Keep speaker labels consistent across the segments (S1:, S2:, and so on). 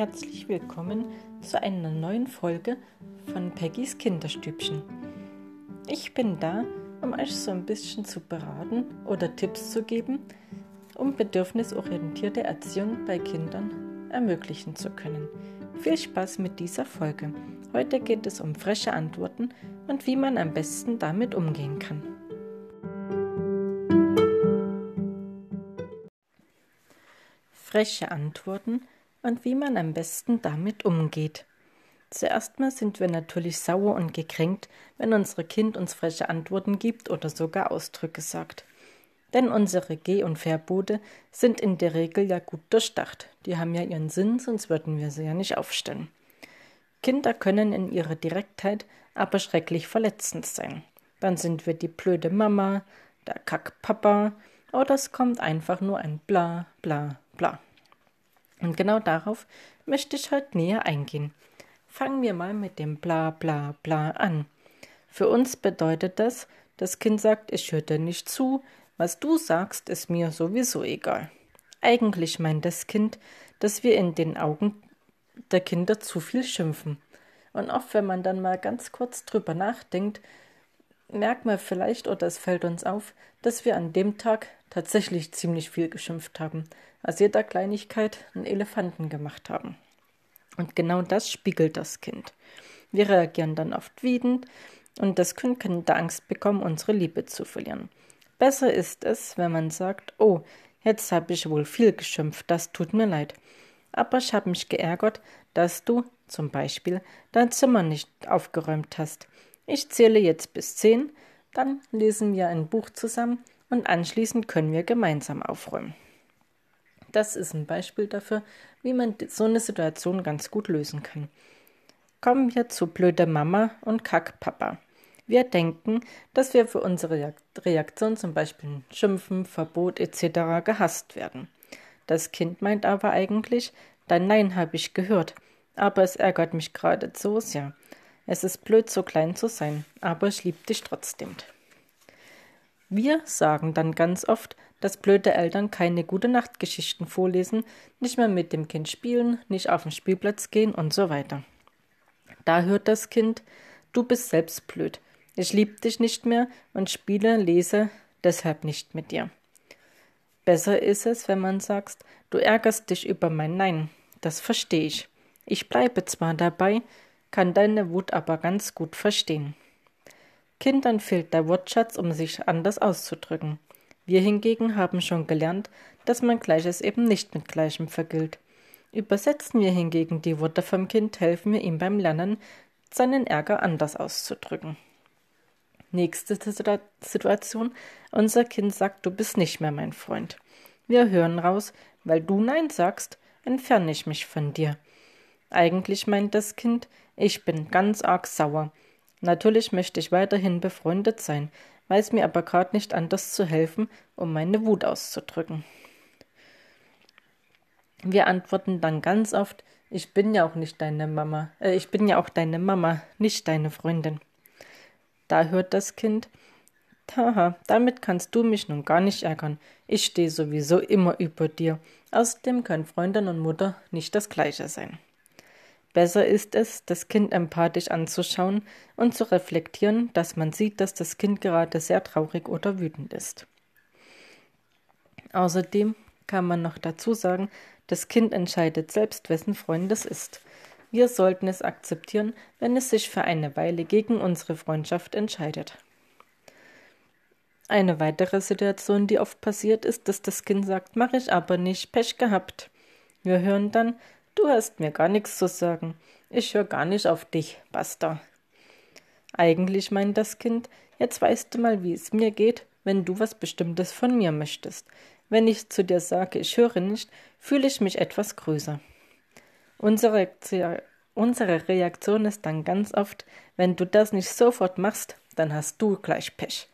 S1: herzlich willkommen zu einer neuen Folge von Peggys Kinderstübchen. Ich bin da, um euch so ein bisschen zu beraten oder Tipps zu geben, um bedürfnisorientierte Erziehung bei Kindern ermöglichen zu können. Viel Spaß mit dieser Folge. Heute geht es um freche Antworten und wie man am besten damit umgehen kann. Freche Antworten und wie man am besten damit umgeht. Zuerst mal sind wir natürlich sauer und gekränkt, wenn unser Kind uns freche Antworten gibt oder sogar Ausdrücke sagt. Denn unsere Geh- und Verbote sind in der Regel ja gut durchdacht. Die haben ja ihren Sinn, sonst würden wir sie ja nicht aufstellen. Kinder können in ihrer Direktheit aber schrecklich verletzend sein. Dann sind wir die blöde Mama, der Kackpapa oder es kommt einfach nur ein Bla, Bla, Bla. Und genau darauf möchte ich heute näher eingehen. Fangen wir mal mit dem Bla bla bla an. Für uns bedeutet das, das Kind sagt, ich höre dir nicht zu, was du sagst, ist mir sowieso egal. Eigentlich meint das Kind, dass wir in den Augen der Kinder zu viel schimpfen. Und oft, wenn man dann mal ganz kurz drüber nachdenkt, merkt man vielleicht oder es fällt uns auf, dass wir an dem Tag tatsächlich ziemlich viel geschimpft haben aus jeder Kleinigkeit einen Elefanten gemacht haben. Und genau das spiegelt das Kind. Wir reagieren dann oft wütend und das Kind kann da Angst bekommen, unsere Liebe zu verlieren. Besser ist es, wenn man sagt, oh, jetzt habe ich wohl viel geschimpft, das tut mir leid. Aber ich habe mich geärgert, dass du zum Beispiel dein Zimmer nicht aufgeräumt hast. Ich zähle jetzt bis zehn, dann lesen wir ein Buch zusammen und anschließend können wir gemeinsam aufräumen. Das ist ein Beispiel dafür, wie man so eine Situation ganz gut lösen kann. Kommen wir zu blöde Mama und Kackpapa. Wir denken, dass wir für unsere Reaktion, zum Beispiel Schimpfen, Verbot etc., gehasst werden. Das Kind meint aber eigentlich, dein Nein habe ich gehört, aber es ärgert mich gerade so sehr. Es ist blöd, so klein zu sein, aber ich liebe dich trotzdem. Wir sagen dann ganz oft, dass blöde Eltern keine gute Nachtgeschichten vorlesen, nicht mehr mit dem Kind spielen, nicht auf den Spielplatz gehen und so weiter. Da hört das Kind, du bist selbst blöd. Ich lieb dich nicht mehr und spiele, lese deshalb nicht mit dir. Besser ist es, wenn man sagt, du ärgerst dich über mein Nein. Das verstehe ich. Ich bleibe zwar dabei, kann deine Wut aber ganz gut verstehen. Kindern fehlt der Wortschatz, um sich anders auszudrücken. Wir hingegen haben schon gelernt, dass man Gleiches eben nicht mit Gleichem vergilt. Übersetzen wir hingegen die Worte vom Kind, helfen wir ihm beim Lernen, seinen Ärger anders auszudrücken. Nächste Situation. Unser Kind sagt, du bist nicht mehr mein Freund. Wir hören raus, weil du Nein sagst, entferne ich mich von dir. Eigentlich meint das Kind, ich bin ganz arg sauer. Natürlich möchte ich weiterhin befreundet sein, weiß mir aber gerade nicht anders zu helfen, um meine Wut auszudrücken. Wir antworten dann ganz oft, ich bin ja auch nicht deine Mama, äh, ich bin ja auch deine Mama, nicht deine Freundin. Da hört das Kind, haha, damit kannst du mich nun gar nicht ärgern. Ich stehe sowieso immer über dir. Außerdem können Freundin und Mutter nicht das gleiche sein. Besser ist es, das Kind empathisch anzuschauen und zu reflektieren, dass man sieht, dass das Kind gerade sehr traurig oder wütend ist. Außerdem kann man noch dazu sagen, das Kind entscheidet selbst, wessen Freund es ist. Wir sollten es akzeptieren, wenn es sich für eine Weile gegen unsere Freundschaft entscheidet. Eine weitere Situation, die oft passiert, ist, dass das Kind sagt, mach ich aber nicht, Pech gehabt. Wir hören dann, Du hast mir gar nichts zu sagen. Ich höre gar nicht auf dich, Basta. Eigentlich meint das Kind, jetzt weißt du mal, wie es mir geht, wenn du was Bestimmtes von mir möchtest. Wenn ich zu dir sage, ich höre nicht, fühle ich mich etwas größer. Unsere, unsere Reaktion ist dann ganz oft, wenn du das nicht sofort machst, dann hast du gleich Pech.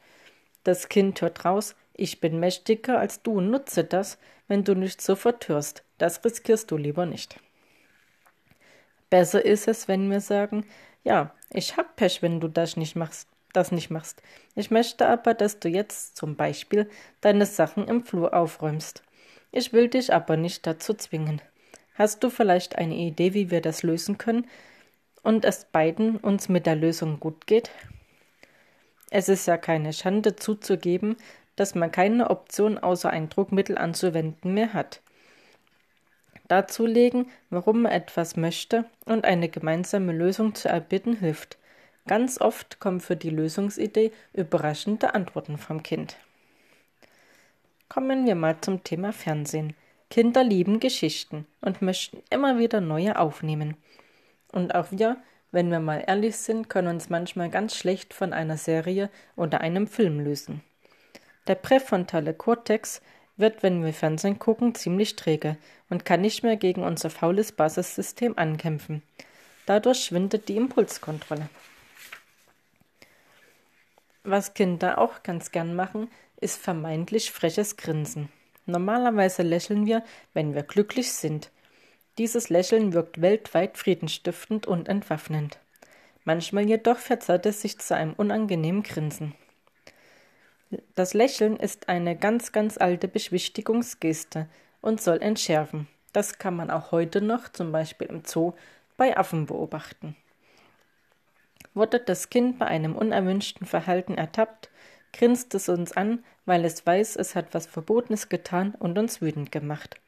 S1: Das Kind hört raus, ich bin mächtiger als du, nutze das, wenn du nicht sofort hörst. Das riskierst du lieber nicht. Besser ist es, wenn wir sagen, ja, ich hab Pech, wenn du das nicht machst, das nicht machst. Ich möchte aber, dass du jetzt zum Beispiel deine Sachen im Flur aufräumst. Ich will dich aber nicht dazu zwingen. Hast du vielleicht eine Idee, wie wir das lösen können und es beiden uns mit der Lösung gut geht? Es ist ja keine Schande zuzugeben, dass man keine Option außer ein Druckmittel anzuwenden mehr hat. Darzulegen, warum man etwas möchte und eine gemeinsame Lösung zu erbitten hilft. Ganz oft kommen für die Lösungsidee überraschende Antworten vom Kind. Kommen wir mal zum Thema Fernsehen. Kinder lieben Geschichten und möchten immer wieder neue aufnehmen. Und auch wir, wenn wir mal ehrlich sind, können uns manchmal ganz schlecht von einer Serie oder einem Film lösen. Der präfrontale Kortex wird, wenn wir Fernsehen gucken, ziemlich träge und kann nicht mehr gegen unser faules Basissystem ankämpfen. Dadurch schwindet die Impulskontrolle. Was Kinder auch ganz gern machen, ist vermeintlich freches Grinsen. Normalerweise lächeln wir, wenn wir glücklich sind. Dieses Lächeln wirkt weltweit friedenstiftend und entwaffnend. Manchmal jedoch verzerrt es sich zu einem unangenehmen Grinsen. Das Lächeln ist eine ganz, ganz alte Beschwichtigungsgeste und soll entschärfen. Das kann man auch heute noch, zum Beispiel im Zoo, bei Affen beobachten. Wurde das Kind bei einem unerwünschten Verhalten ertappt, grinst es uns an, weil es weiß, es hat was Verbotenes getan und uns wütend gemacht.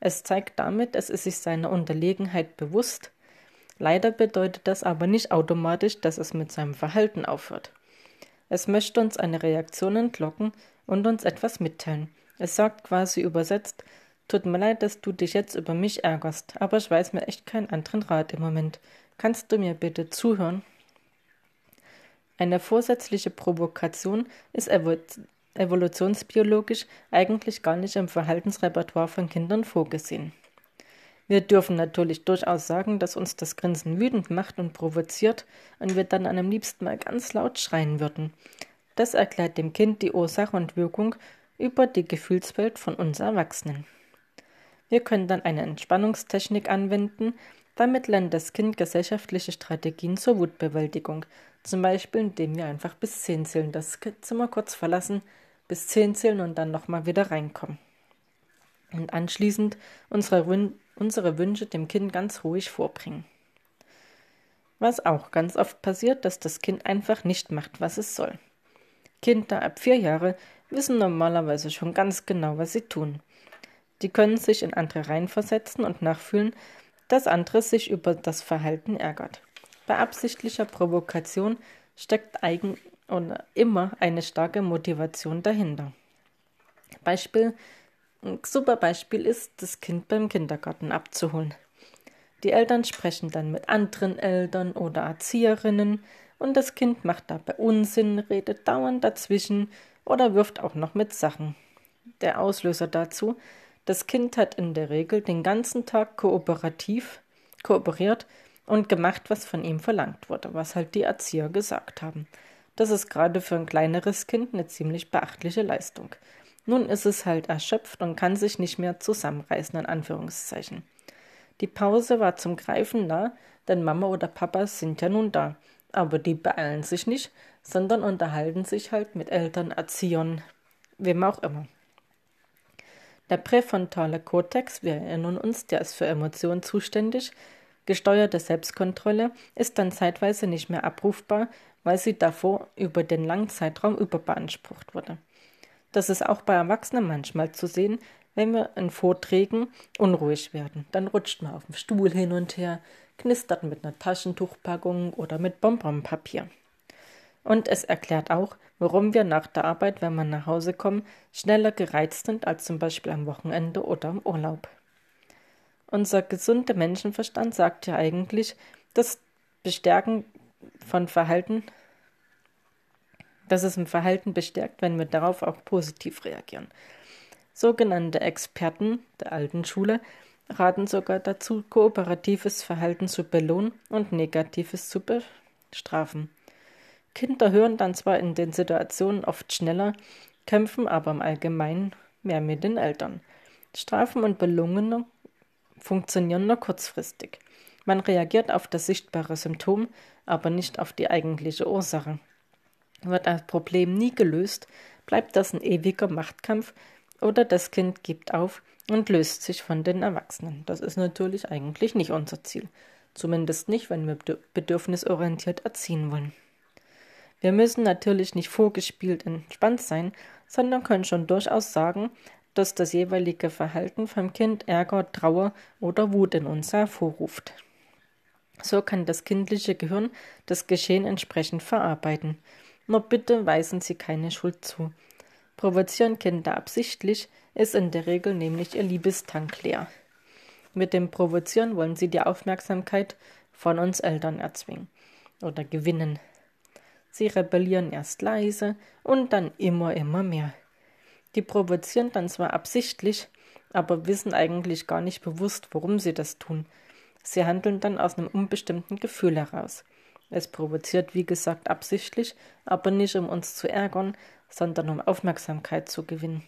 S1: Es zeigt damit, es ist sich seiner Unterlegenheit bewusst. Leider bedeutet das aber nicht automatisch, dass es mit seinem Verhalten aufhört. Es möchte uns eine Reaktion entlocken und uns etwas mitteilen. Es sagt quasi übersetzt, tut mir leid, dass du dich jetzt über mich ärgerst, aber ich weiß mir echt keinen anderen Rat im Moment. Kannst du mir bitte zuhören? Eine vorsätzliche Provokation ist evolutionsbiologisch eigentlich gar nicht im Verhaltensrepertoire von Kindern vorgesehen. Wir dürfen natürlich durchaus sagen, dass uns das Grinsen wütend macht und provoziert und wir dann am liebsten mal ganz laut schreien würden. Das erklärt dem Kind die Ursache und Wirkung über die Gefühlswelt von uns Erwachsenen. Wir können dann eine Entspannungstechnik anwenden, damit lernt das Kind gesellschaftliche Strategien zur Wutbewältigung, zum Beispiel, indem wir einfach bis zehn zählen, das Zimmer kurz verlassen, bis zehn zählen und dann nochmal wieder reinkommen. Und anschließend unsere, unsere Wünsche dem Kind ganz ruhig vorbringen. Was auch ganz oft passiert, dass das Kind einfach nicht macht, was es soll. Kinder ab vier Jahre wissen normalerweise schon ganz genau, was sie tun. Die können sich in andere reinversetzen und nachfühlen, dass andere sich über das Verhalten ärgert. Bei absichtlicher Provokation steckt eigen oder immer eine starke Motivation dahinter. Beispiel, ein super Beispiel ist, das Kind beim Kindergarten abzuholen. Die Eltern sprechen dann mit anderen Eltern oder Erzieherinnen und das Kind macht dabei Unsinn, redet dauernd dazwischen oder wirft auch noch mit Sachen. Der Auslöser dazu, das Kind hat in der Regel den ganzen Tag kooperativ kooperiert und gemacht, was von ihm verlangt wurde, was halt die Erzieher gesagt haben. Das ist gerade für ein kleineres Kind eine ziemlich beachtliche Leistung. Nun ist es halt erschöpft und kann sich nicht mehr zusammenreißen, in Anführungszeichen. Die Pause war zum Greifen nah, denn Mama oder Papa sind ja nun da. Aber die beeilen sich nicht, sondern unterhalten sich halt mit Eltern, Erziehern, wem auch immer. Der präfrontale Kortex, wir erinnern uns, der ist für Emotionen zuständig, Gesteuerte Selbstkontrolle ist dann zeitweise nicht mehr abrufbar, weil sie davor über den langen Zeitraum überbeansprucht wurde. Das ist auch bei Erwachsenen manchmal zu sehen, wenn wir in Vorträgen unruhig werden. Dann rutscht man auf dem Stuhl hin und her, knistert mit einer Taschentuchpackung oder mit Bonbonpapier. Und es erklärt auch, warum wir nach der Arbeit, wenn wir nach Hause kommen, schneller gereizt sind als zum Beispiel am Wochenende oder im Urlaub. Unser gesunder Menschenverstand sagt ja eigentlich, dass Bestärken von Verhalten, dass es im Verhalten bestärkt, wenn wir darauf auch positiv reagieren. Sogenannte Experten der alten Schule raten sogar dazu, kooperatives Verhalten zu belohnen und negatives zu bestrafen. Kinder hören dann zwar in den Situationen oft schneller, kämpfen aber im Allgemeinen mehr mit den Eltern. Strafen und Belohnungen funktionieren nur kurzfristig. Man reagiert auf das sichtbare Symptom, aber nicht auf die eigentliche Ursache. Wird das Problem nie gelöst, bleibt das ein ewiger Machtkampf Oder das Kind gibt auf und löst sich von den Erwachsenen. Das ist natürlich eigentlich nicht unser Ziel. Zumindest nicht, wenn wir bedürfnisorientiert erziehen wollen. Wir müssen natürlich nicht vorgespielt entspannt sein, sondern können schon durchaus sagen, dass das jeweilige Verhalten vom Kind Ärger, Trauer oder Wut in uns hervorruft. So kann das kindliche Gehirn das Geschehen entsprechend verarbeiten. Nur bitte weisen Sie keine Schuld zu. Provozieren Kinder absichtlich, ist in der Regel nämlich ihr Liebestank leer. Mit dem Provozieren wollen sie die Aufmerksamkeit von uns Eltern erzwingen oder gewinnen. Sie rebellieren erst leise und dann immer, immer mehr. Die provozieren dann zwar absichtlich, aber wissen eigentlich gar nicht bewusst, warum sie das tun. Sie handeln dann aus einem unbestimmten Gefühl heraus. Es provoziert, wie gesagt, absichtlich, aber nicht um uns zu ärgern, sondern um Aufmerksamkeit zu gewinnen.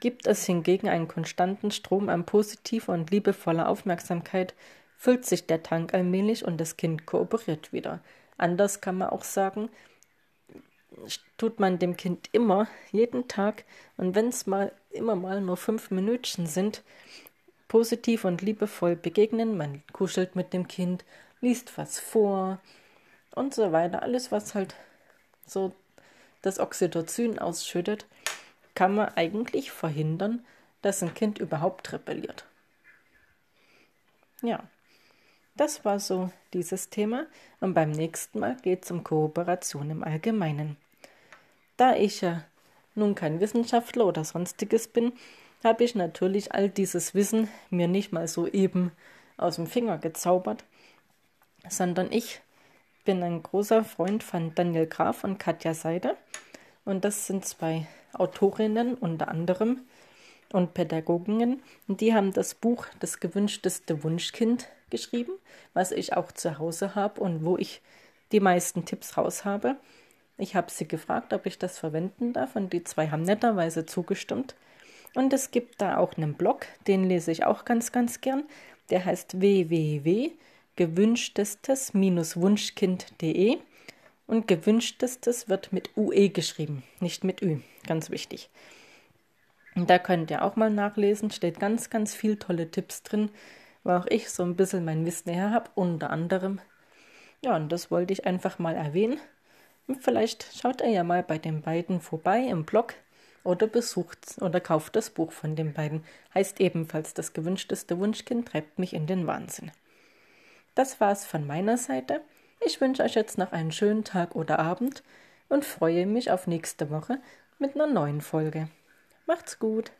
S1: Gibt es hingegen einen konstanten Strom an positiver und liebevoller Aufmerksamkeit, füllt sich der Tank allmählich und das Kind kooperiert wieder. Anders kann man auch sagen, tut man dem Kind immer, jeden Tag, und wenn es mal immer mal nur fünf Minütchen sind, positiv und liebevoll begegnen. Man kuschelt mit dem Kind, liest was vor und so weiter. Alles, was halt so das Oxytocin ausschüttet, kann man eigentlich verhindern, dass ein Kind überhaupt rebelliert. Ja, das war so dieses Thema und beim nächsten Mal geht es um Kooperation im Allgemeinen. Da ich ja nun kein Wissenschaftler oder sonstiges bin, habe ich natürlich all dieses Wissen mir nicht mal so eben aus dem Finger gezaubert, sondern ich bin ein großer Freund von Daniel Graf und Katja Seide und das sind zwei Autorinnen unter anderem und Pädagoginnen. Und die haben das Buch Das gewünschteste Wunschkind geschrieben, was ich auch zu Hause habe und wo ich die meisten Tipps raus habe. Ich habe sie gefragt, ob ich das verwenden darf und die zwei haben netterweise zugestimmt. Und es gibt da auch einen Blog, den lese ich auch ganz, ganz gern. Der heißt www.gewünschtestes-wunschkind.de und gewünschtestes wird mit UE geschrieben, nicht mit Ü. Ganz wichtig. Und da könnt ihr auch mal nachlesen, steht ganz, ganz viel tolle Tipps drin, wo auch ich so ein bisschen mein Wissen her habe, unter anderem. Ja, und das wollte ich einfach mal erwähnen. Und vielleicht schaut ihr ja mal bei den beiden vorbei im Blog oder besucht oder kauft das Buch von den beiden. Heißt ebenfalls das gewünschteste Wunschkind treibt mich in den Wahnsinn. Das war's von meiner Seite. Ich wünsche euch jetzt noch einen schönen Tag oder Abend und freue mich auf nächste Woche mit einer neuen Folge. Macht's gut!